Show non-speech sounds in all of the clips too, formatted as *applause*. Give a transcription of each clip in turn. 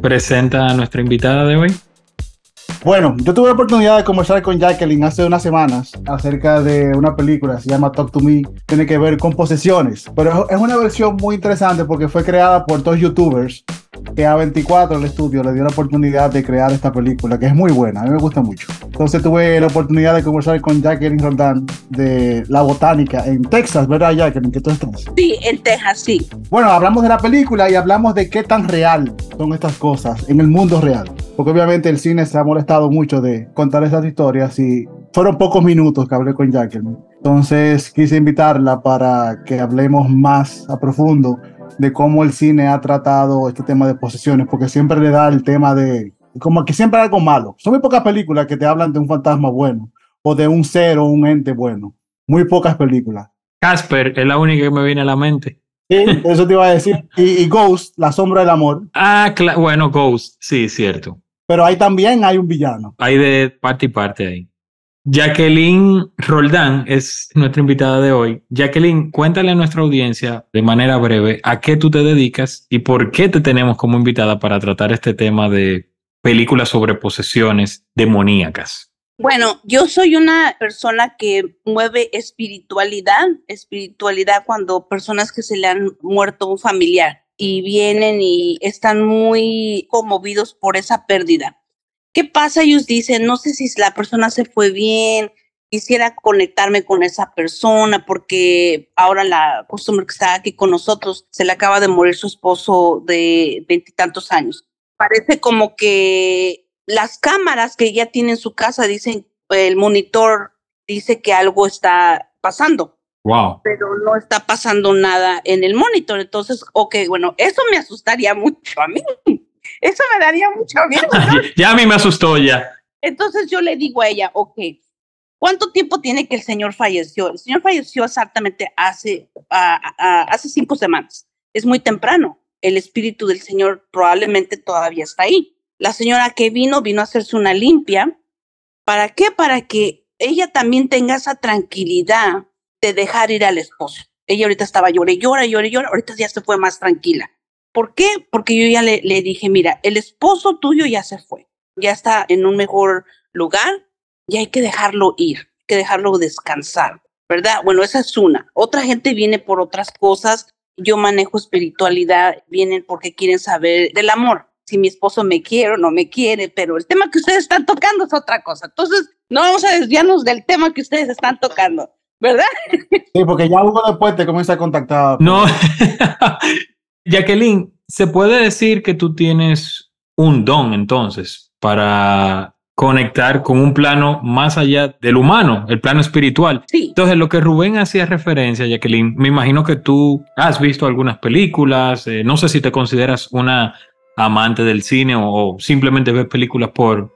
presenta a nuestra invitada de hoy. Bueno, yo tuve la oportunidad de conversar con Jacqueline hace unas semanas acerca de una película, se llama Talk to Me, tiene que ver con posesiones, pero es una versión muy interesante porque fue creada por dos youtubers que a 24 el estudio le dio la oportunidad de crear esta película, que es muy buena, a mí me gusta mucho. Entonces tuve la oportunidad de conversar con Jacqueline Roldán de La Botánica en Texas, ¿verdad Jacqueline? ¿Qué tú estás? Sí, en Texas, sí. Bueno, hablamos de la película y hablamos de qué tan real son estas cosas en el mundo real porque obviamente el cine se ha molestado mucho de contar esas historias y fueron pocos minutos que hablé con Jacqueline. Entonces quise invitarla para que hablemos más a profundo de cómo el cine ha tratado este tema de posesiones, porque siempre le da el tema de, como que siempre hay algo malo. Son muy pocas películas que te hablan de un fantasma bueno o de un ser o un ente bueno. Muy pocas películas. Casper es la única que me viene a la mente. Sí, eso te iba a decir. Y, Ghost, La Sombra del Amor. Ah, bueno, Ghost, sí, cierto pero ahí también hay un villano. Hay de parte y parte ahí. Jacqueline Roldán es nuestra invitada de hoy. Jacqueline, cuéntale a nuestra audiencia de manera breve a qué tú te dedicas y por qué te tenemos como invitada para tratar este tema de películas sobre posesiones demoníacas. Bueno, yo soy una persona que mueve espiritualidad, espiritualidad cuando personas que se le han muerto un familiar y vienen y están muy conmovidos por esa pérdida. ¿Qué pasa? Ellos dicen, no sé si la persona se fue bien, quisiera conectarme con esa persona porque ahora la costumbre que está aquí con nosotros se le acaba de morir su esposo de veintitantos años. Parece como que las cámaras que ya tiene en su casa dicen, el monitor dice que algo está pasando. Wow. Pero no está pasando nada en el monitor. Entonces, ok, bueno, eso me asustaría mucho a mí. Eso me daría mucho miedo. *laughs* ya a mí me asustó ya. Entonces yo le digo a ella, ok, ¿cuánto tiempo tiene que el señor falleció? El señor falleció exactamente hace, hace cinco semanas. Es muy temprano. El espíritu del señor probablemente todavía está ahí. La señora que vino, vino a hacerse una limpia. ¿Para qué? Para que ella también tenga esa tranquilidad de dejar ir al esposo. Ella ahorita estaba llore, llora, llore, llora, ahorita ya se fue más tranquila. ¿Por qué? Porque yo ya le, le dije, mira, el esposo tuyo ya se fue, ya está en un mejor lugar y hay que dejarlo ir, hay que dejarlo descansar, ¿verdad? Bueno, esa es una. Otra gente viene por otras cosas, yo manejo espiritualidad, vienen porque quieren saber del amor, si mi esposo me quiere o no me quiere, pero el tema que ustedes están tocando es otra cosa. Entonces, no vamos a desviarnos del tema que ustedes están tocando. ¿verdad? Sí, porque ya uno después te comienza a contactar. No, *laughs* Jacqueline, ¿se puede decir que tú tienes un don entonces para conectar con un plano más allá del humano, el plano espiritual. Sí. Entonces, lo que Rubén hacía referencia, Jacqueline, me imagino que tú has visto algunas películas, eh, no sé si te consideras una amante del cine o, simplemente ves películas por...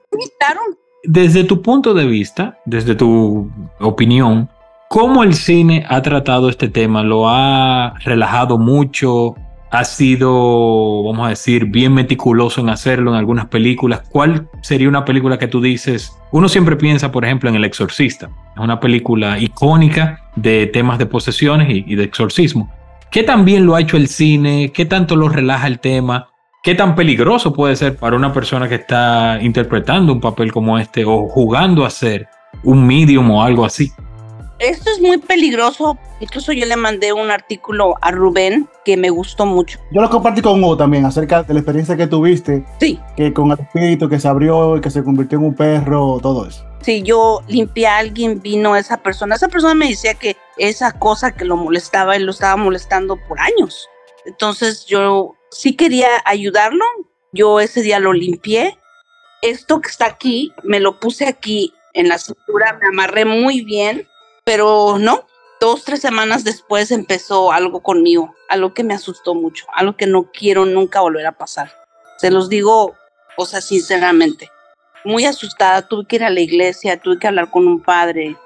Desde tu punto de vista, desde tu opinión, ¿Cómo el cine ha tratado este tema? ¿Lo ha relajado mucho? ¿Ha sido, vamos a decir, bien meticuloso en hacerlo en algunas películas? ¿Cuál sería una película que tú dices? Uno siempre piensa, por ejemplo, en El Exorcista. Es una película icónica de temas de posesiones y, de exorcismo. ¿Qué tan bien lo ha hecho el cine? ¿Qué tanto lo relaja el tema? ¿Qué tan peligroso puede ser para una persona que está interpretando un papel como este o jugando a ser un medium o algo así? Esto es muy peligroso. Incluso yo le mandé un artículo a Rubén que me gustó mucho. Yo lo compartí con Hugo también acerca de la experiencia que tuviste. Sí. Que con el espíritu que se abrió y que se convirtió en un perro, todo eso. Sí, yo limpié a alguien, vino esa persona. Esa persona me decía que esa cosa que lo molestaba, él lo estaba molestando por años. Entonces yo sí quería ayudarlo. Yo ese día lo limpié. Esto que está aquí, me lo puse aquí en la cintura, me amarré muy bien pero no, dos, tres semanas después empezó algo conmigo, algo que me asustó mucho, algo que no quiero nunca volver a pasar. Se los digo, o sea, sinceramente. Muy asustada, tuve que ir a la iglesia, tuve que hablar con un padre.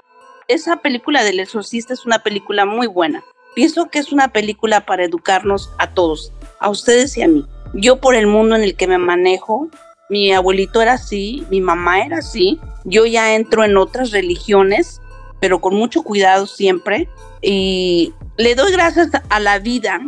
Esa película del exorcista es una película muy buena. Pienso que es una película para educarnos a todos, a ustedes y a mí. Yo por el mundo en el que me manejo, mi abuelito era así, mi mamá era así, yo ya entro en otras religiones, pero con mucho cuidado siempre, y le doy gracias a la vida,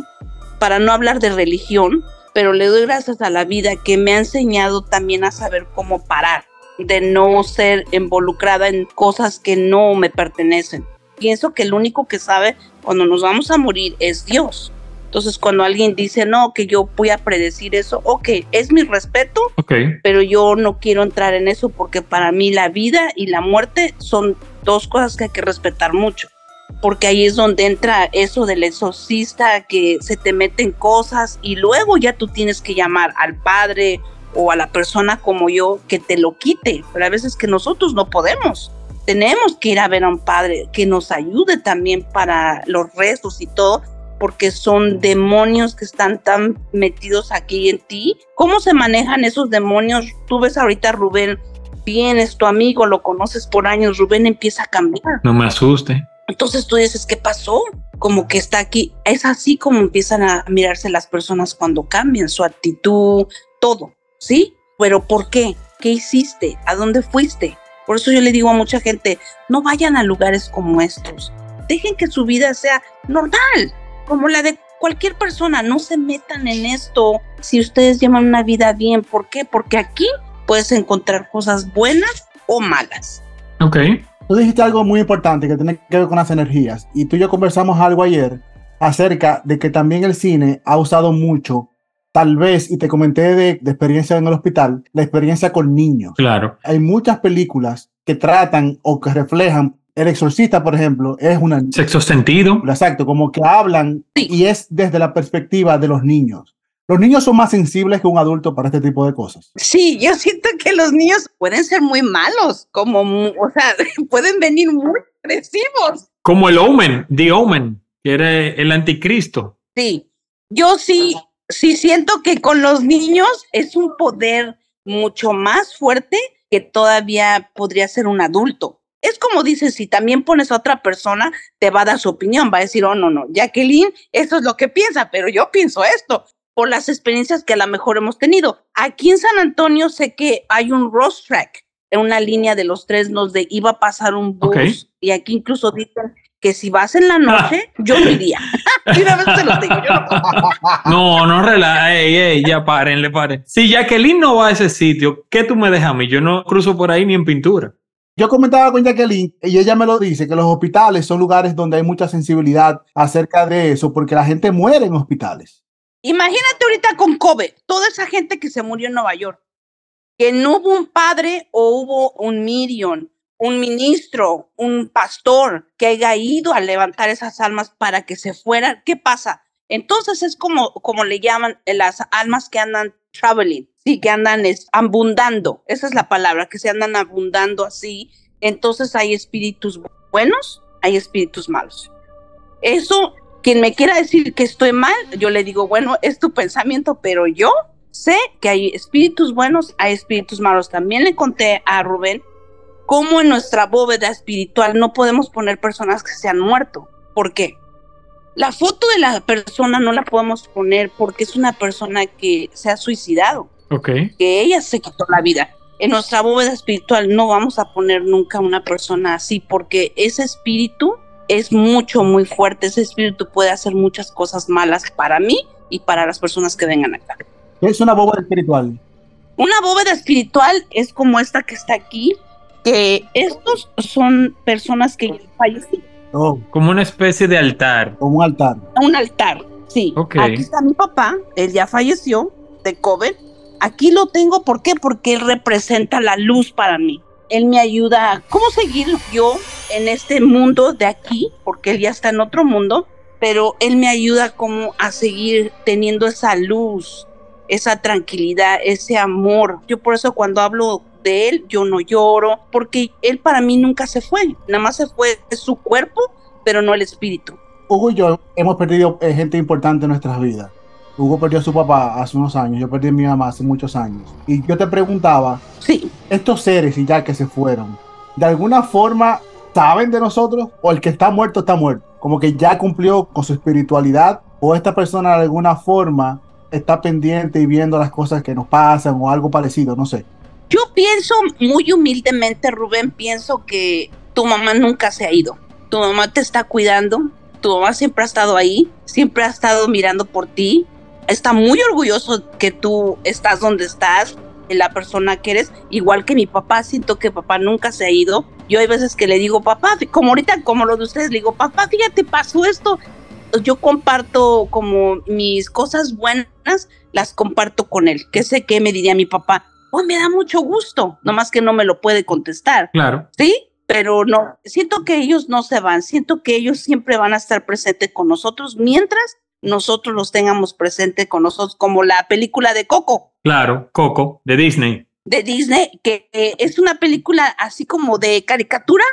para no hablar de religión, pero le doy gracias a la vida que me ha enseñado también a saber cómo parar, de no ser involucrada en cosas que no me pertenecen. Pienso que el único que sabe cuando nos vamos a morir es Dios. Entonces, cuando alguien dice, no, que yo voy a predecir eso, ok, es mi respeto, Okay. pero yo no quiero entrar en eso porque para mí la vida y la muerte son dos cosas que hay que respetar mucho. Porque ahí es donde entra eso del exorcista que se te meten cosas y luego ya tú tienes que llamar al padre o a la persona como yo que te lo quite. Pero a veces que nosotros no podemos. Tenemos que ir a ver a un padre que nos ayude también para los rezos y todo, porque son demonios que están tan metidos aquí en ti. ¿Cómo se manejan esos demonios? Tú ves ahorita Rubén, bien, es tu amigo, lo conoces por años, Rubén empieza a cambiar. No me asuste. Entonces tú dices, ¿qué pasó? Como que está aquí. Es así como empiezan a mirarse las personas cuando cambian su actitud, todo, ¿sí? Pero ¿por qué? ¿Qué hiciste? ¿A dónde fuiste? Por eso yo le digo a mucha gente, no vayan a lugares como estos. Dejen que su vida sea normal, como la de cualquier persona. No se metan en esto si ustedes llevan una vida bien. ¿Por qué? Porque aquí puedes encontrar cosas buenas o malas. Ok. Tú dijiste algo muy importante que tiene que ver con las energías. Y tú y yo conversamos algo ayer acerca de que también el cine ha usado mucho, tal vez, y te comenté de, de experiencia en el hospital, la experiencia con niños. Claro. Hay muchas películas que tratan o que reflejan. El exorcista, por ejemplo, es una... Sexto sentido. Exacto, como que hablan y es desde la perspectiva de los niños. Los niños son más sensibles que un adulto para este tipo de cosas. Sí, yo siento que los niños pueden ser muy malos, como, o sea, *laughs* pueden venir muy agresivos. Como el Omen, The Omen, que era el anticristo. Sí, yo sí, sí siento que con los niños es un poder mucho más fuerte que todavía podría ser un adulto. Es como dices, si también pones a otra persona, te va a dar su opinión, va a decir, oh, no, no, Jacqueline, eso es lo que piensa, pero yo pienso esto por las experiencias que a lo mejor hemos tenido. Aquí en San Antonio sé que hay un Ross Track, en una línea de los tres donde iba a pasar un bus, Ok. y aquí incluso dicen que si vas en la noche, yo no iría. Y una vez te lo digo, yo no No, no relaja. Ey, ey, ya párenle, paren. Si Jacqueline no va a ese sitio, ¿qué tú me dejas a mí? Yo no cruzo por ahí ni en pintura. Yo comentaba con Jacqueline y ella me lo dice, que los hospitales son lugares donde hay mucha sensibilidad acerca de eso, porque la gente muere en hospitales. Imagínate ahorita con COVID, toda esa gente que se murió en Nueva York, que no hubo un padre o hubo un Miriam, un ministro, un pastor que haya ido a levantar esas almas para que se fueran. ¿Qué pasa? Entonces es como, como le llaman eh, las almas que andan traveling, sí, que andan es, abundando. Esa es la palabra, que se andan abundando así. Entonces hay espíritus buenos, hay espíritus malos. Eso quien me quiera decir que estoy mal, yo le digo, bueno, es tu pensamiento, pero yo sé que hay espíritus buenos, hay espíritus malos. También le conté a Rubén cómo en nuestra bóveda espiritual no podemos poner personas que se han muerto. ¿Por qué? La foto de la persona no la podemos poner porque es una persona que se ha suicidado, Ok. que ella se quitó la vida. En nuestra bóveda espiritual no vamos a poner nunca una persona así porque ese espíritu es mucho, muy fuerte. Ese espíritu puede hacer muchas cosas malas para mí y para las personas que vengan acá. Es una bóveda espiritual. Una bóveda espiritual es como esta que está aquí, que estos son personas que ya fallecieron. Oh, Como una especie de altar. como un altar. Un altar, sí. Ok. Aquí está mi papá, él ya falleció de COVID. Aquí lo tengo, ¿por qué? Porque él representa la luz para mí. Él me ayuda a cómo seguir yo en este mundo de aquí, porque él ya está en otro mundo, pero él me ayuda como a seguir teniendo esa luz, esa tranquilidad, ese amor. Yo por eso cuando hablo de él, yo no lloro, porque él para mí nunca se fue, nada más se fue su cuerpo, pero no el espíritu. Hugo y yo hemos perdido eh, gente importante en nuestras vidas. Hugo perdió a su papá hace unos años, yo perdí a mi mamá hace muchos años. Y yo te preguntaba, Sí, estos seres y ya que se fueron, de alguna forma saben de nosotros o el que está muerto está muerto, como que ya cumplió con su espiritualidad o esta persona de alguna forma está pendiente y viendo las cosas que nos pasan o algo parecido, no sé. yo pienso muy humildemente, Rubén, pienso que tu mamá nunca se ha ido. Tu mamá te está cuidando, tu mamá siempre ha estado ahí, siempre ha estado mirando por ti. Está muy orgulloso que tú estás donde estás, de la persona que eres, igual que mi papá, siento que papá nunca se ha ido. Yo hay veces que le digo, papá, como ahorita, como lo de ustedes, le digo, papá, fíjate, pasó esto. Yo comparto como mis cosas buenas, las comparto con él, que sé que me diría mi papá, oh, me da mucho gusto, nomás que no me lo puede contestar. Claro. ¿sí? Pero no, siento que ellos no se van, siento que ellos siempre van a estar presentes con nosotros mientras nosotros los tengamos presente con nosotros, como la película de Coco Claro, Coco, de Disney. de Disney, que eh, es una película así como de caricatura,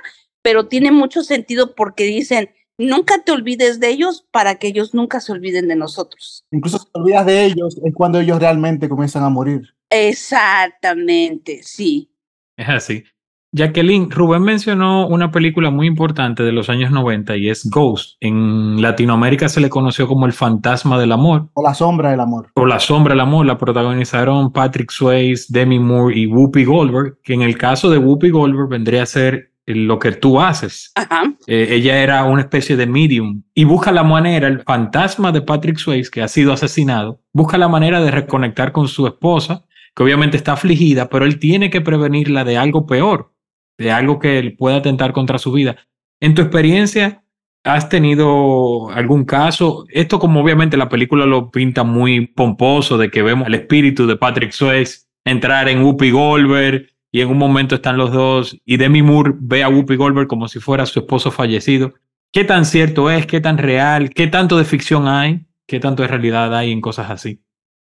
pero tiene mucho sentido porque dicen, nunca te olvides de ellos para que ellos nunca se olviden de nosotros. Incluso si te olvidas de ellos es cuando ellos realmente comienzan a morir. Exactamente, sí. Es así. Jacqueline, Rubén mencionó una película muy importante de los años 90 y es Ghost. En Latinoamérica se le conoció como El Fantasma del Amor O la sombra del amor. o La Sombra del Amor. La protagonizaron Patrick Swayze, Demi Moore y Whoopi Goldberg, que en el caso de Whoopi Goldberg vendría a ser lo que tú haces. Ajá. Eh, ella era una especie de medium y busca la manera, el fantasma de Patrick Swayze, que ha sido asesinado, busca la manera de reconectar con su esposa, que obviamente está afligida, pero él tiene que prevenirla de algo peor, de algo que él pueda atentar contra su vida. En tu experiencia, ¿has tenido algún caso? Esto como obviamente la película lo pinta muy pomposo, de que vemos el espíritu de Patrick Swayze entrar en Whoopi Goldberg y en un momento están los dos y Demi Moore ve a Whoopi Goldberg como si fuera su esposo fallecido. ¿Qué tan cierto es? ¿Qué tan real? ¿Qué tanto de ficción hay? ¿Qué tanto de realidad hay en cosas así?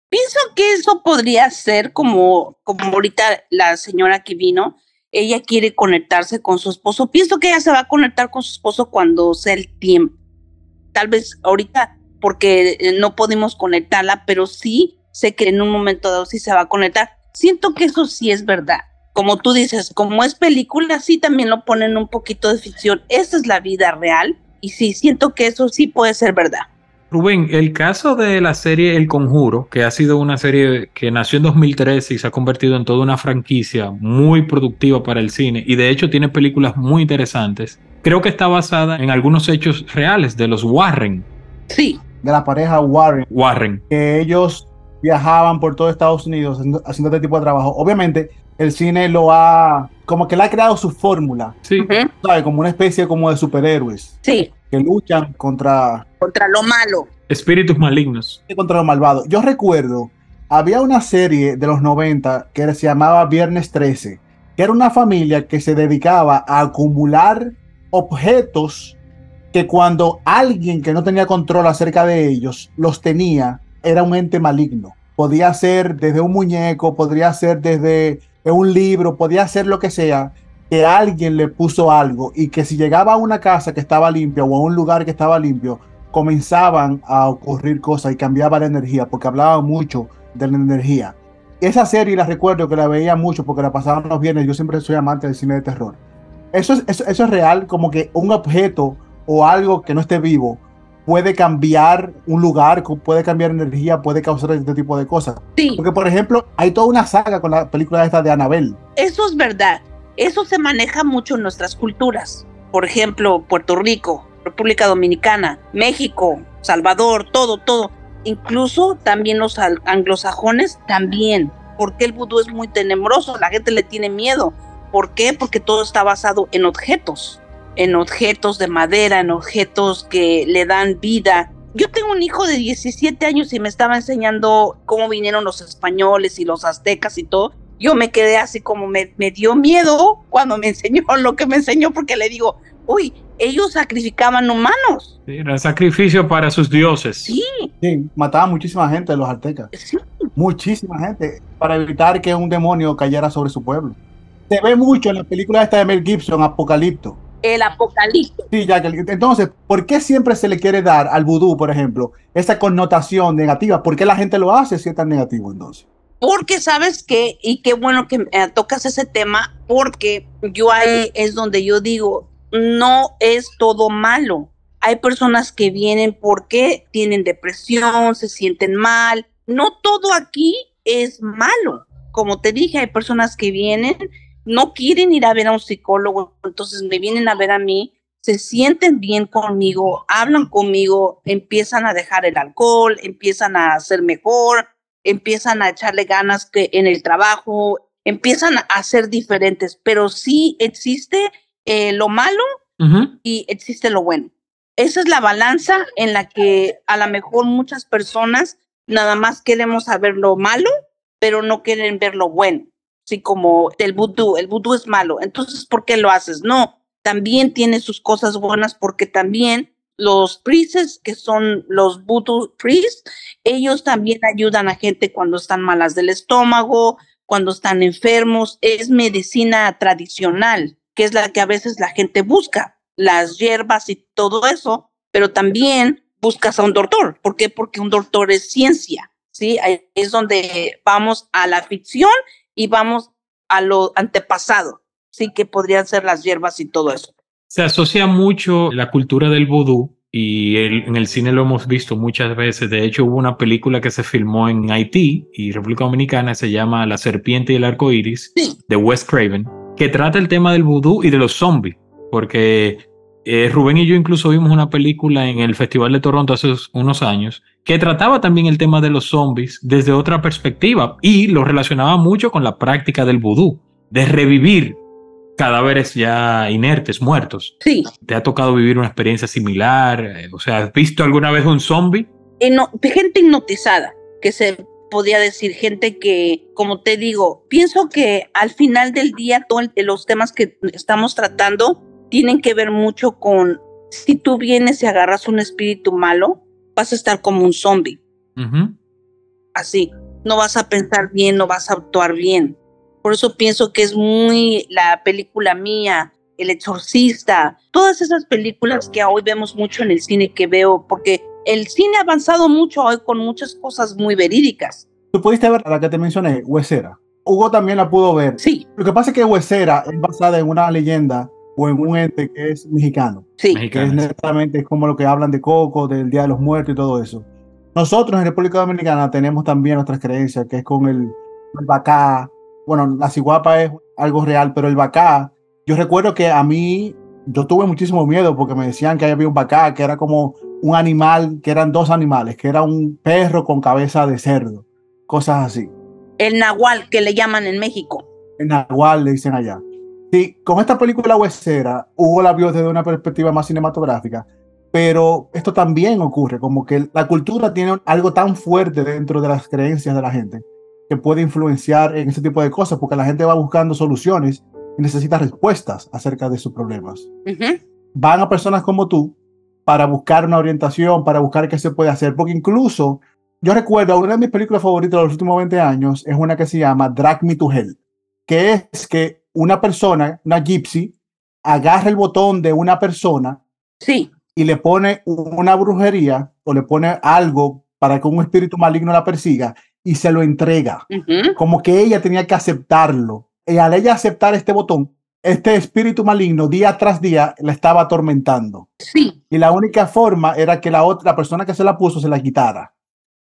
Pienso que eso podría ser como, como ahorita la señora que vino, ella quiere conectarse con su esposo. Pienso que ella se va a conectar con su esposo cuando sea el tiempo. Tal vez ahorita porque eh, no podemos conectarla, pero sí sé que en un momento dado sí se va a conectar. Siento que eso sí es verdad. Como tú dices, como es película, sí también lo ponen un poquito de ficción. Esa es la vida real y sí, siento que eso sí puede ser verdad. Rubén, el caso de la serie El Conjuro, que ha sido una serie que nació en 2013 y se ha convertido en toda una franquicia muy productiva para el cine y de hecho tiene películas muy interesantes, creo que está basada en algunos hechos reales de los Warren. Sí, De la pareja Warren, Warren. que ellos viajaban por todo Estados Unidos haciendo, este tipo de trabajo. Obviamente, el cine lo ha, como que le ha creado su fórmula, Sí, ¿sabes? Como una especie como de superhéroes sí, que luchan contra, contra lo malo. espíritus malignos. contra los malvados. Yo recuerdo, había una serie de los 90 que se llamaba Viernes 13, que era una familia que se dedicaba a acumular objetos que cuando alguien que no tenía control acerca de ellos los tenía, era un ente maligno. Podía ser desde un muñeco, podría ser desde un libro, podía ser lo que sea, que alguien le puso algo y que si llegaba a una casa que estaba limpia o a un lugar que estaba limpio, comenzaban a ocurrir cosas y cambiaba la energía, porque hablaban mucho de la energía. Esa serie la recuerdo que la veía mucho porque la pasaban los viernes. Yo siempre soy amante del cine de terror. Eso es, eso, eso es real, como que un objeto o algo que no esté vivo puede cambiar un lugar, puede cambiar energía, puede causar este tipo de cosas. Sí, Porque, por ejemplo, hay toda una saga con la película esta de Annabelle. eso es verdad. Eso se maneja mucho en nuestras culturas. Por ejemplo, Puerto Rico, República Dominicana, México, Salvador, todo, todo. Incluso también los anglosajones también. Porque el vudú es muy tenebroso, la gente le tiene miedo. ¿Por qué? Porque todo está basado en objetos, en objetos de madera, en objetos que le dan vida. Yo tengo un hijo de 17 años y me estaba enseñando cómo vinieron los españoles y los aztecas y todo. Yo me quedé así como me, me dio miedo cuando me enseñó *laughs* lo que me enseñó porque le digo, uy, ellos sacrificaban humanos. Sí, Era sacrificio para sus dioses. Sí, Sí, mataban muchísima gente los aztecas. sí, Muchísima gente. Para evitar que un demonio cayera sobre su pueblo. Se ve mucho en la película esta de Mel Gibson, Apocalipto. el apocalipsis. Sí, Jacqueline. Entonces, ¿por qué siempre se le quiere dar al vudú, por ejemplo, esa connotación negativa? ¿Por qué la gente lo hace si es tan negativo entonces? Porque sabes que, y qué bueno que eh, tocas ese tema, porque yo ahí es donde yo digo, no es todo malo. Hay personas que vienen porque tienen depresión, se sienten mal. No todo aquí es malo. Como te dije, hay personas que vienen, no quieren ir a ver a un psicólogo, entonces me vienen a ver a mí, se sienten bien conmigo, hablan conmigo, empiezan a dejar el alcohol, empiezan a ser mejor, empiezan a echarle ganas que en el trabajo, empiezan a ser diferentes, pero sí existe eh, lo malo y existe lo bueno. Esa es la balanza en la que a lo mejor muchas personas nada más queremos saber lo malo, pero no quieren ver lo bueno. Así como el vudú, el vudú es malo, entonces ¿por qué lo haces? No, también tiene sus cosas buenas porque también los priests, que son los voodoo priests, ellos también ayudan a gente cuando están malas del estómago, cuando están enfermos. Es medicina tradicional, que es la que a veces la gente busca, las hierbas y todo eso, pero también buscas a un doctor. ¿Por qué? Porque un doctor es ciencia, ¿sí? Es donde vamos a la ficción y vamos a lo antepasado, ¿sí? Que podrían ser las hierbas y todo eso. Se asocia mucho la cultura del vudú y en el cine lo hemos visto muchas veces. De hecho, hubo una película que se filmó en Haití y República Dominicana, se llama La serpiente y el arco iris, de Wes Craven, que trata el tema del vudú y de los zombies. Porque eh, Rubén y yo incluso vimos una película en el Festival de Toronto hace unos años que trataba también el tema de los zombies desde otra perspectiva y lo relacionaba mucho con la práctica del vudú, de revivir cadáveres ya inertes, muertos. Sí. ¿Te ha tocado vivir una experiencia similar? Eh, o sea, ¿has visto alguna vez un zombie? gente hipnotizada, que se podía decir, gente que, como te digo, pienso que al final del día todos los temas que estamos tratando tienen que ver mucho con si tú vienes y agarras un espíritu malo, vas a estar como un zombie. Así, no vas a pensar bien, no vas a actuar bien. Por eso pienso que es muy la película mía, El Exorcista, todas esas películas que hoy vemos mucho en el cine que veo, porque el cine ha avanzado mucho hoy con muchas cosas muy verídicas. Tú pudiste ver la que te mencioné, Huesera. Hugo también la pudo ver. Sí. Lo que pasa es que Huesera es basada en una leyenda o en un ente que es mexicano. Sí. Que es netamente como lo que hablan de Coco, del Día de los Muertos y todo eso. Nosotros en República Dominicana tenemos también nuestras creencias, que es con el, el bacá, bueno, la ciguapa es algo real, pero el bacá, yo recuerdo que a mí, yo tuve muchísimo miedo porque me decían que había un bacá, que era como un animal, que eran dos animales, que era un perro con cabeza de cerdo, cosas así. El nahual, que le llaman en México. El nahual le dicen allá. Sí, con esta película huesera, Hugo la vio desde una perspectiva más cinematográfica, pero esto también ocurre, como que la cultura tiene algo tan fuerte dentro de las creencias de la gente que puede influenciar en ese tipo de cosas, porque la gente va buscando soluciones y necesita respuestas acerca de sus problemas. Van a personas como tú para buscar una orientación, para buscar qué se puede hacer, porque incluso yo recuerdo una de mis películas favoritas de los últimos 20 años es una que se llama Drag Me to Hell, que es que una persona, una gypsy, agarra el botón de una persona sí. y le pone una brujería o le pone algo para que un espíritu maligno la persiga y se lo entrega. Como que ella tenía que aceptarlo. Y al ella aceptar este botón, este espíritu maligno día tras día la estaba atormentando. Sí. Y la única forma era que la otra persona que se la puso se la quitara.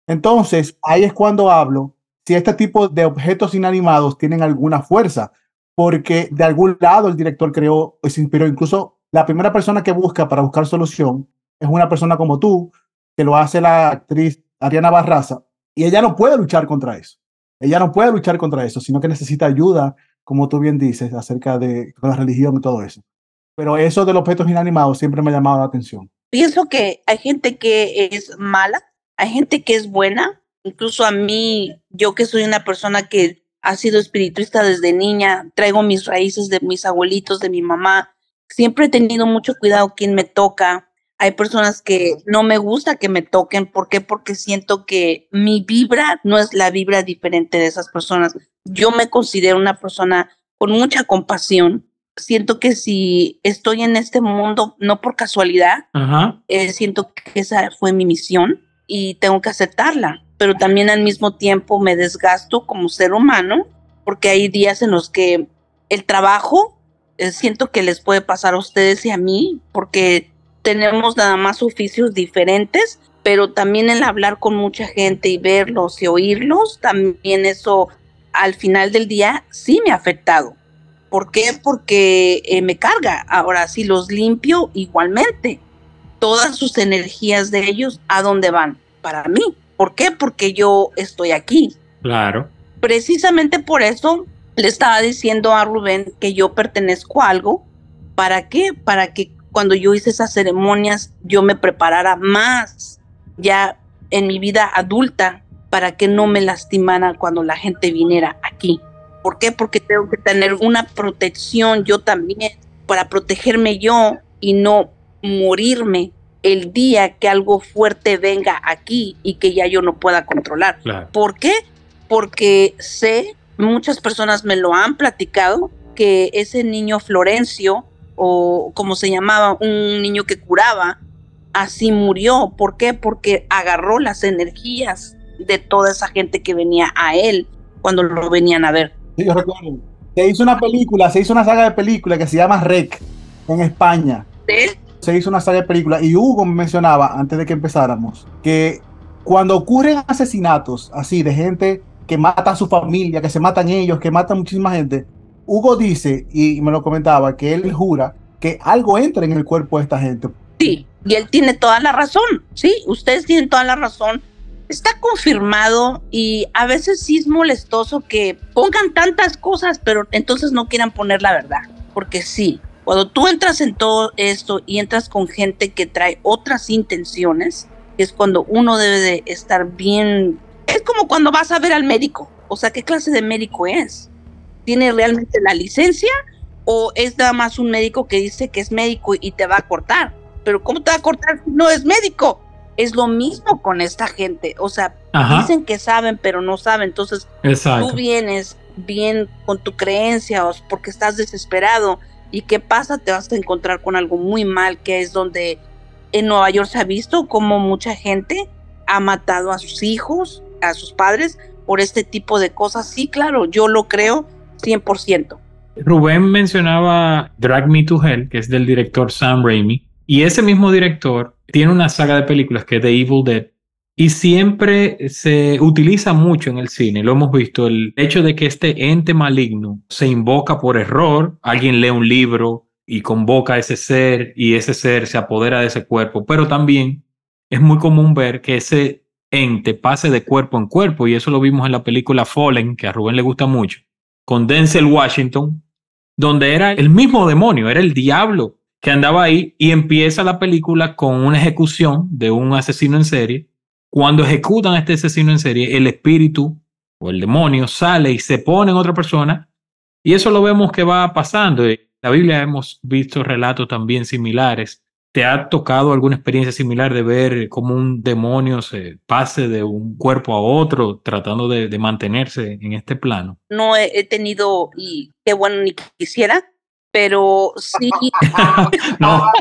Entonces, ahí es cuando hablo si este tipo de objetos inanimados tienen alguna fuerza, porque de algún lado el director creó, se inspiró, incluso la primera persona que busca para buscar solución es una persona como tú, que lo hace la actriz Ariana Barraza, y ella no puede luchar contra eso. Ella no puede luchar contra eso, sino que necesita ayuda, como tú bien dices, acerca de la religión y todo eso. Pero eso de los objetos inanimados siempre me ha llamado la atención. Pienso que hay gente que es mala, hay gente que es buena. Incluso a mí, yo que soy una persona que ha sido espirituista desde niña, traigo mis raíces de mis abuelitos, de mi mamá. Siempre he tenido mucho cuidado quién me toca, hay personas que no me gusta que me toquen. ¿Por qué? Porque siento que mi vibra no es la vibra diferente de esas personas. Yo me considero una persona con mucha compasión, siento que si estoy en este mundo, no por casualidad, eh, siento que esa fue mi misión y tengo que aceptarla, pero también al mismo tiempo me desgasto como ser humano porque hay días en los que el trabajo eh, siento que les puede pasar a ustedes y a mí porque tenemos nada más oficios diferentes, pero también el hablar con mucha gente y verlos y oírlos, también eso al final del día sí me ha afectado. ¿Por qué? Porque eh, me carga. Ahora, si los limpio, igualmente. Todas sus energías de ellos, ¿a dónde van? Para mí. ¿Por qué? Porque yo estoy aquí. Claro. Precisamente por eso le estaba diciendo a Rubén que yo pertenezco a algo. ¿Para qué? Para que cuando yo hice esas ceremonias yo me preparara más ya en mi vida adulta para que no me lastimara cuando la gente viniera aquí. ¿Por qué? Porque tengo que tener una protección yo también para protegerme yo y no morirme el día que algo fuerte venga aquí y que ya yo no pueda controlar. ¿Por qué? Porque sé, muchas personas me lo han platicado, que ese niño Florencio, o como se llamaba, un niño que curaba, así murió. ¿Por qué? Porque agarró las energías de toda esa gente que venía a él cuando lo venían a ver. Sí, yo recuerdo. Se hizo una película, se hizo una saga de películas que se llama Rec en España. ¿Sí? Se hizo una saga de películas y Hugo me mencionaba antes de que empezáramos que cuando ocurren asesinatos así de gente que mata a su familia, que se matan ellos, que matan muchísima gente, Hugo dice, y me lo comentaba, que él jura que algo entra en el cuerpo de esta gente. Sí, y él tiene toda la razón, sí, ustedes tienen toda la razón está confirmado y a veces sí es molestoso que pongan tantas cosas, pero entonces no quieran poner la verdad. Porque sí, cuando tú entras en todo esto y entras con gente que trae otras intenciones, es cuando uno debe de estar bien. Es como cuando vas a ver al médico. O sea, ¿qué clase de médico es? ¿Tiene realmente la licencia? ¿O es nada más un médico que dice que es médico y te va a cortar? Pero ¿cómo te va a cortar si no es médico? es lo mismo con esta gente. O sea, dicen que saben, pero no saben. Entonces, tú vienes bien con tu creencia o porque estás desesperado. ¿Y qué pasa? Te vas a encontrar con algo muy mal, que es donde en Nueva York se ha visto como mucha gente ha matado a sus hijos, a sus padres, por este tipo de cosas. Sí, claro, yo lo creo 100%. Rubén mencionaba Drag Me to Hell, que es del director Sam Raimi, y ese mismo director tiene una saga de películas que es The Evil Dead y siempre se utiliza mucho en el cine, lo hemos visto, el hecho de que este ente maligno se invoca por error, alguien lee un libro y convoca a ese ser y ese ser se apodera de ese cuerpo, pero también es muy común ver que ese ente pase de cuerpo en cuerpo y eso lo vimos en la película Fallen, que a Rubén le gusta mucho, con Denzel Washington, donde era el mismo demonio, era el diablo que andaba ahí y empieza la película con una ejecución de un asesino en serie. Cuando ejecutan a este asesino en serie, el espíritu o el demonio sale y se pone en otra persona y eso lo vemos que va pasando. En la Biblia hemos visto relatos también similares. ¿Te ha tocado alguna experiencia similar de ver cómo un demonio se pase de un cuerpo a otro tratando de, mantenerse en este plano? No he, he, tenido, y qué bueno ni quisiera, pero sí. *laughs* no.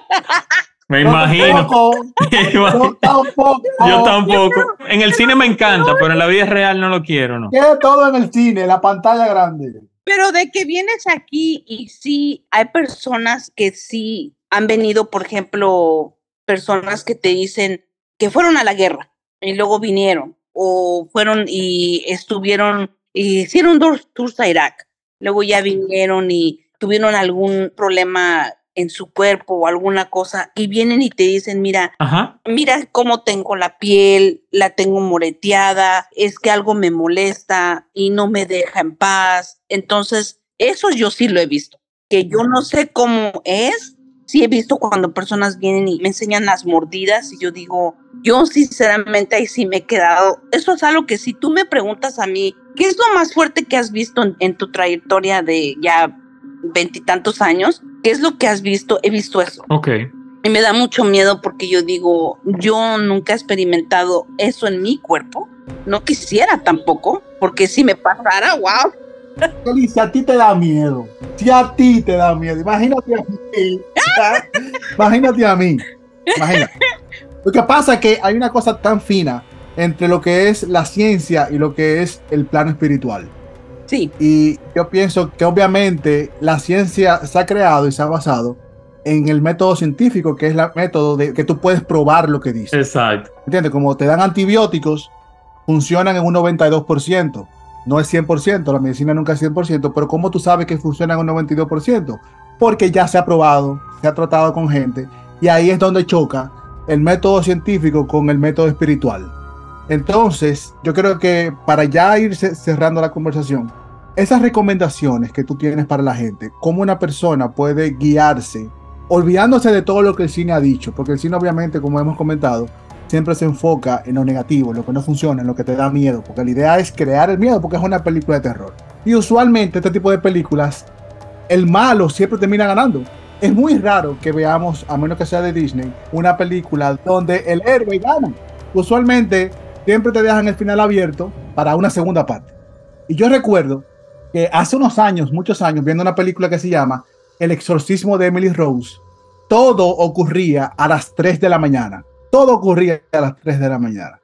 Me imagino. *laughs* Yo tampoco. Yo tampoco. En el cine me encanta, pero en la vida real no lo quiero, ¿no? Queda todo en el cine, la pantalla grande. Pero de que vienes aquí y sí, hay personas que sí han venido, por ejemplo, personas que te dicen que fueron a la guerra y luego vinieron, o fueron y estuvieron, y hicieron dos tours a Irak, luego ya vinieron y tuvieron algún problema en su cuerpo o alguna cosa y vienen y te dicen, mira, mira cómo tengo la piel, la tengo moreteada, es que algo me molesta y no me deja en paz. Entonces, eso yo sí lo he visto, que yo no sé cómo es. Sí he visto cuando personas vienen y me enseñan las mordidas y yo digo, yo sinceramente ahí sí me he quedado. Eso es algo que si tú me preguntas a mí, ¿qué es lo más fuerte que has visto en, en tu trayectoria de ya veintitantos años, ¿qué es lo que has visto? He visto eso. Ok. Y me da mucho miedo porque yo digo, yo nunca he experimentado eso en mi cuerpo. No quisiera tampoco, porque si me pasara, wow, si a ti te da miedo, si a ti te da miedo, imagínate a mí. *laughs* imagínate a mí. Imagínate. Lo que pasa es que hay una cosa tan fina entre lo que es la ciencia y lo que es el plano espiritual. Sí. Y yo pienso que obviamente la ciencia se ha creado y se ha basado en el método científico, que es el método de que tú puedes probar lo que dice. Exacto. ¿Entiendes? Como te dan antibióticos, funcionan en un 92%. No es 100%, la medicina nunca es 100%, pero ¿cómo tú sabes que funciona un 92%? Porque ya se ha probado, se ha tratado con gente, y ahí es donde choca el método científico con el método espiritual. Entonces, yo creo que para ya ir cerrando la conversación, esas recomendaciones que tú tienes para la gente, cómo una persona puede guiarse, olvidándose de todo lo que el cine ha dicho, porque el cine obviamente, como hemos comentado, siempre se enfoca en lo negativo, en lo que no funciona, en lo que te da miedo, porque la idea es crear el miedo, porque es una película de terror. Y usualmente este tipo de películas, el malo siempre termina ganando. Es muy raro que veamos, a menos que sea de Disney, una película donde el héroe gana. Usualmente siempre te dejan el final abierto para una segunda parte. Y yo recuerdo que hace unos años, muchos años, viendo una película que se llama El exorcismo de Emily Rose, todo ocurría a las 3 de la mañana. Todo ocurría a las 3 de la mañana.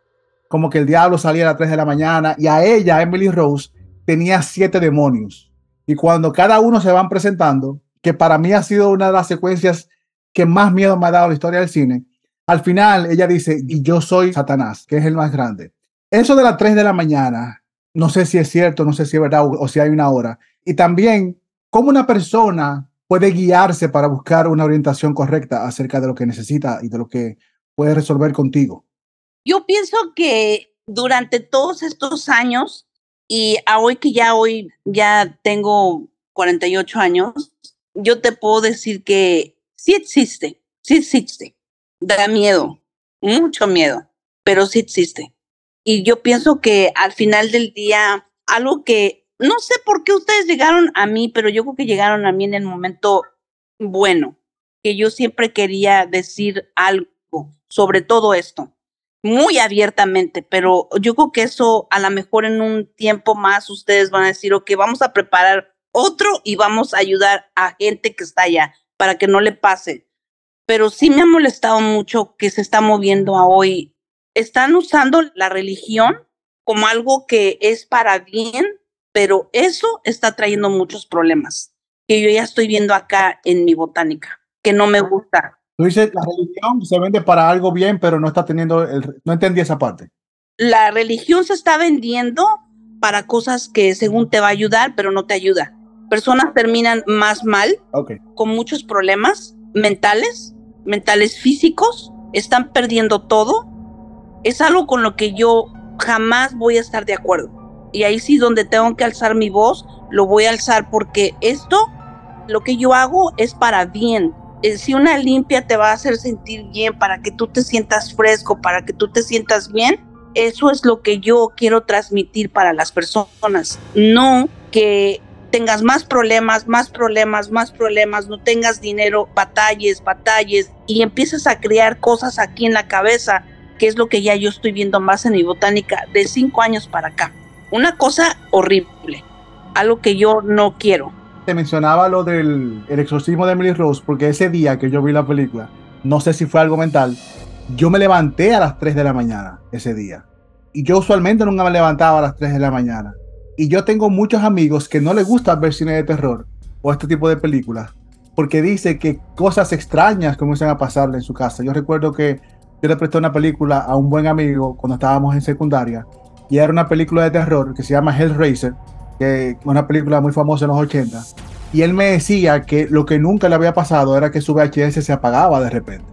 Como que el diablo salía a las 3 de la mañana y a ella, Emily Rose, tenía siete demonios. Y cuando cada uno se van presentando, que para mí ha sido una de las secuencias que más miedo me ha dado la historia del cine, al final, ella dice, y yo soy Satanás, que es el más grande. Eso de las 3 de la mañana, no sé si es cierto, no sé si es verdad o, si hay una hora. Y también, ¿cómo una persona puede guiarse para buscar una orientación correcta acerca de lo que necesita y de lo que puede resolver contigo? Yo pienso que durante todos estos años y a hoy que ya hoy ya tengo 48 años, yo te puedo decir que sí existe, sí existe da miedo, mucho miedo, pero sí existe. Y yo pienso que al final del día, algo que no sé por qué ustedes llegaron a mí, pero yo creo que llegaron a mí en el momento bueno, que yo siempre quería decir algo sobre todo esto, muy abiertamente, pero yo creo que eso a lo mejor en un tiempo más ustedes van a decir, ok, vamos a preparar otro y vamos a ayudar a gente que está allá para que no le pase pero sí me ha molestado mucho que se está moviendo a hoy. Están usando la religión como algo que es para bien, pero eso está trayendo muchos problemas que yo ya estoy viendo acá en mi botánica, que no me gusta. Tú dices, la religión se vende para algo bien, pero no está teniendo, el, no entendí esa parte. La religión se está vendiendo para cosas que según te va a ayudar, pero no te ayuda. Personas terminan más mal, con muchos problemas mentales, mentales físicos, están perdiendo todo, es algo con lo que yo jamás voy a estar de acuerdo. Y ahí sí donde tengo que alzar mi voz, lo voy a alzar porque esto, lo que yo hago es para bien. Eh, si una limpia te va a hacer sentir bien, para que tú te sientas fresco, para que tú te sientas bien, eso es lo que yo quiero transmitir para las personas. No que tengas más problemas, más problemas, más problemas, no tengas dinero, batalles, batalles y empiezas a crear cosas aquí en la cabeza, que es lo que ya yo estoy viendo más en mi botánica de cinco años para acá. Una cosa horrible, algo que yo no quiero. Te mencionaba lo del el exorcismo de Emily Rose, porque ese día que yo vi la película, no sé si fue algo mental, yo me levanté a las 3 de la mañana ese día. Y yo usualmente nunca me levantaba a las 3 de la mañana. Y yo tengo muchos amigos que no les gusta ver cine de terror o este tipo de películas, porque dice que cosas extrañas comienzan a pasarle en su casa. Yo recuerdo que yo le presté una película a un buen amigo cuando estábamos en secundaria, y era una película de terror que se llama Hellraiser, que una película muy famosa en los 80. Y él me decía que lo que nunca le había pasado era que su VHS se apagaba de repente.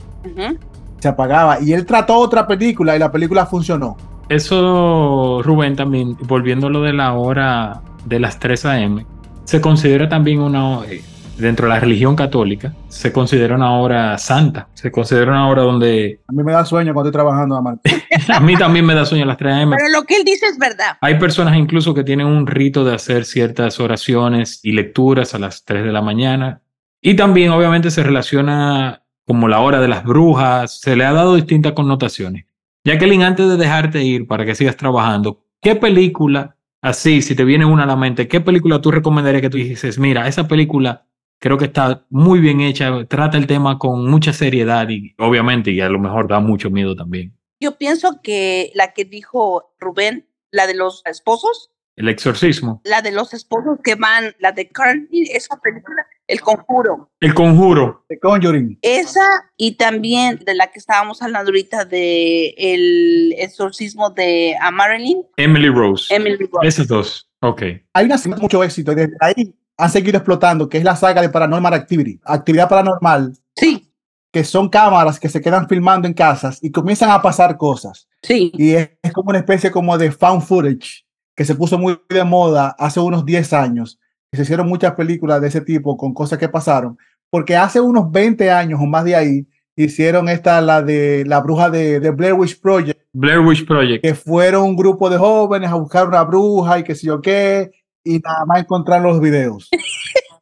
Se apagaba. Y él trató otra película y la película funcionó. Eso, Rubén, también, volviendo a lo de la hora de las 3 a.m., se considera también una, eh, dentro de la religión católica, se considera una hora santa, se considera una hora donde... A mí me da sueño cuando estoy trabajando, amar. *laughs* a mí también me da sueño a las 3 a.m. Pero lo que él dice es verdad. Hay personas incluso que tienen un rito de hacer ciertas oraciones y lecturas a las 3 de la mañana. Y también obviamente se relaciona como la hora de las brujas, se le ha dado distintas connotaciones. Jacqueline, antes de dejarte ir para que sigas trabajando, ¿qué película así, si te viene una a la mente, ¿qué película tú recomendarías que tú dices, mira, esa película creo que está muy bien hecha, trata el tema con mucha seriedad y obviamente y a lo mejor da mucho miedo también? Yo pienso que la que dijo Rubén, la de los esposos, El exorcismo, la de los esposos que van, la de Carney, esa película, El Conjuro. El conjuro. The Conjuring. Esa y también de la que estábamos hablando ahorita de el exorcismo de a Marilyn, Emily Rose. Emily Rose. Esas dos. Ok. Hay una mucho éxito desde ahí han seguido explotando, que es la saga de Paranormal Activity. Actividad paranormal, Sí, que son cámaras que se quedan filmando en casas y comienzan a pasar cosas. sí. Y es, es como una especie como de found footage que se puso muy de moda hace unos 10 años. Que se hicieron muchas películas de ese tipo con cosas que pasaron. Porque hace unos 20 años o más de ahí hicieron esta, la de la bruja de, de Blair Witch Project, Blair Witch Project. que fueron un grupo de jóvenes a buscar una bruja y qué sé yo qué, y nada más encontrar los videos.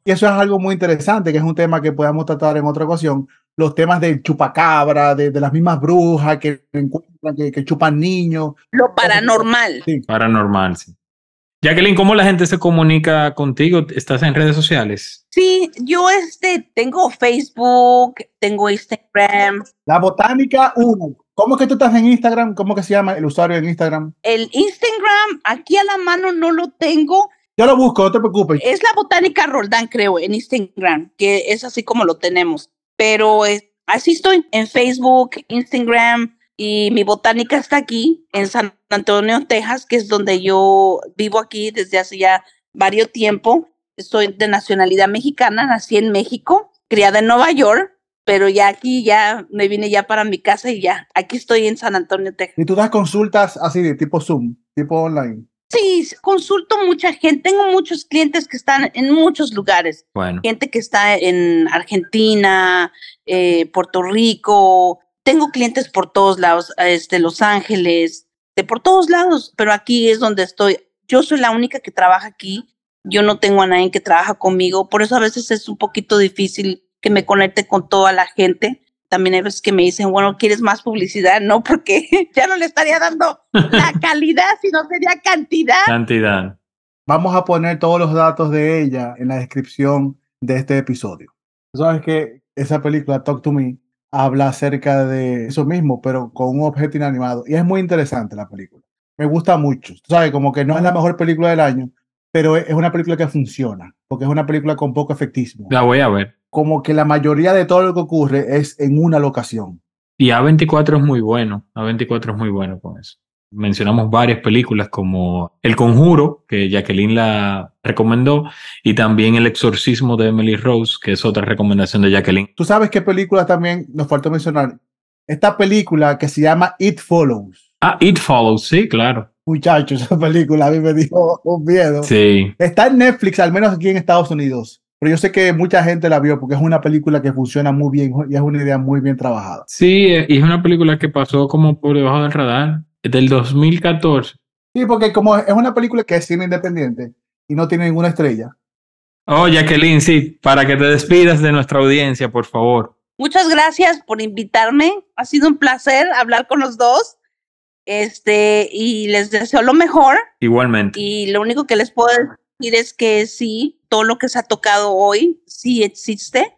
y eso es algo muy interesante, que es un tema que podamos tratar en otra ocasión. Los temas del chupacabra, de, de las mismas brujas que encuentran, que, que chupan niños. Lo paranormal. Paranormal, sí. Jacqueline, ¿cómo la gente se comunica contigo? ¿Estás en redes sociales? Sí, yo este tengo Facebook, tengo Instagram, La botánica 1. ¿Cómo que tú estás en Instagram? ¿Cómo que se llama el usuario en Instagram? el Instagram aquí a la mano no lo tengo, Yo lo busco, no te preocupes. es la botánica Roldán creo en Instagram, que es así como lo tenemos, pero eh, así estoy en Facebook, Instagram y mi botánica está aquí en San Antonio, Texas, que es donde yo vivo aquí desde hace ya varios tiempo. Soy de nacionalidad mexicana, nací en México, criada en Nueva York, pero ya aquí ya me vine ya para mi casa y ya, aquí estoy en San Antonio, Texas. Y tú das consultas así de tipo Zoom, tipo online. Sí, consulto mucha gente, tengo muchos clientes que están en muchos lugares. Bueno, gente que está en Argentina, eh, Puerto Rico, tengo clientes por todos lados, este, Los Ángeles, de por todos lados, pero aquí es donde estoy. Yo soy la única que trabaja aquí, yo no tengo a nadie que trabaja conmigo, por eso a veces es un poquito difícil que me conecte con toda la gente. También hay veces que me dicen, bueno, ¿quieres más publicidad? No, porque *laughs* ya no le estaría dando la *laughs* calidad, sino sería cantidad. cantidad. Vamos a poner todos los datos de ella en la descripción de este episodio. Sabes que esa película, Talk to Me, habla acerca de eso mismo, pero con un objeto inanimado. Y es muy interesante la película. Me gusta mucho. Sabes, como que no es la mejor película del año, pero es una película que funciona, porque es una película con poco efectismo. La voy a ver. Como que la mayoría de todo lo que ocurre es en una locación. Y A24 es muy bueno. A24 es muy bueno con eso. Mencionamos varias películas como El Conjuro, que Jacqueline la recomendó, y también El Exorcismo de Emily Rose, que es otra recomendación de Jacqueline. ¿Tú sabes qué película también nos faltó mencionar? Esta película que se llama It Follows. Ah, It Follows, sí, claro. Muchachos, esa película a mí me dio un miedo. Sí. Está en Netflix, al menos aquí en Estados Unidos. Pero yo sé que mucha gente la vio porque es una película que funciona muy bien y es una idea muy bien trabajada. Sí, eh, y es una película que pasó como por debajo del radar. Es del 2014. Sí, porque como es una película que es cine independiente y no tiene ninguna estrella. Oh, Jacqueline, sí, para que te despidas de nuestra audiencia, por favor. Muchas gracias por invitarme. Ha sido un placer hablar con los dos. Este, y les deseo lo mejor. Igualmente. Y lo único que les puedo decir es que sí, todo lo que se ha tocado hoy sí existe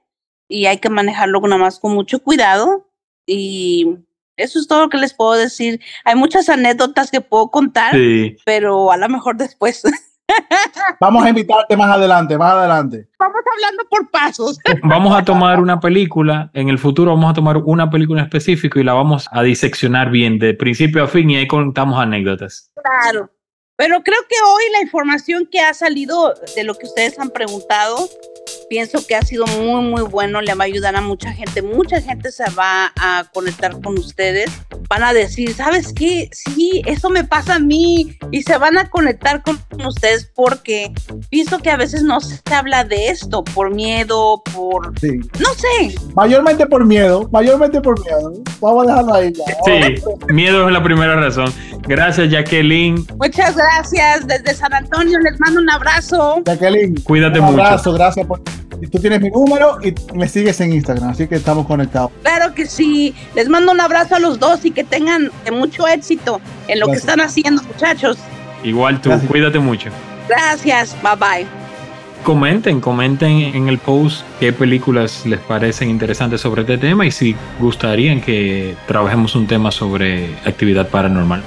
y hay que manejarlo nada más con mucho cuidado. Y eso es todo lo que les puedo decir. Hay muchas anécdotas que puedo contar, Sí. pero a lo mejor después. *laughs* Vamos a invitarte más adelante, más adelante. Vamos hablando por pasos. *laughs* Vamos a tomar una película, en el futuro vamos a tomar una película en específico y la vamos a diseccionar bien de principio a fin y ahí contamos anécdotas. Claro. Pero creo que hoy la información que ha salido de lo que ustedes han preguntado, pienso que ha sido muy, muy bueno. Le va a ayudar a mucha gente. Mucha gente se va a conectar con ustedes. Van a decir, ¿sabes qué? Sí, eso me pasa a mí. Y se van a conectar con ustedes porque pienso que a veces no se habla de esto por miedo, por... Sí. No sé. Mayormente por miedo, mayormente por miedo. Vamos a dejarlo ahí ya. Sí, miedo es la primera razón. Gracias, Jacqueline. Muchas gracias. Desde San Antonio les mando un abrazo. Jacqueline, Cuídate un mucho. abrazo, gracias por... Tú tienes mi número y me sigues en Instagram, así que estamos conectados. Claro que sí. Les mando un abrazo a los dos y que tengan mucho éxito en lo que están haciendo, muchachos. Igual tú, cuídate mucho. Gracias, bye bye. Comenten, comenten en el post qué películas les parecen interesantes sobre este tema y si gustarían que trabajemos un tema sobre actividad paranormal.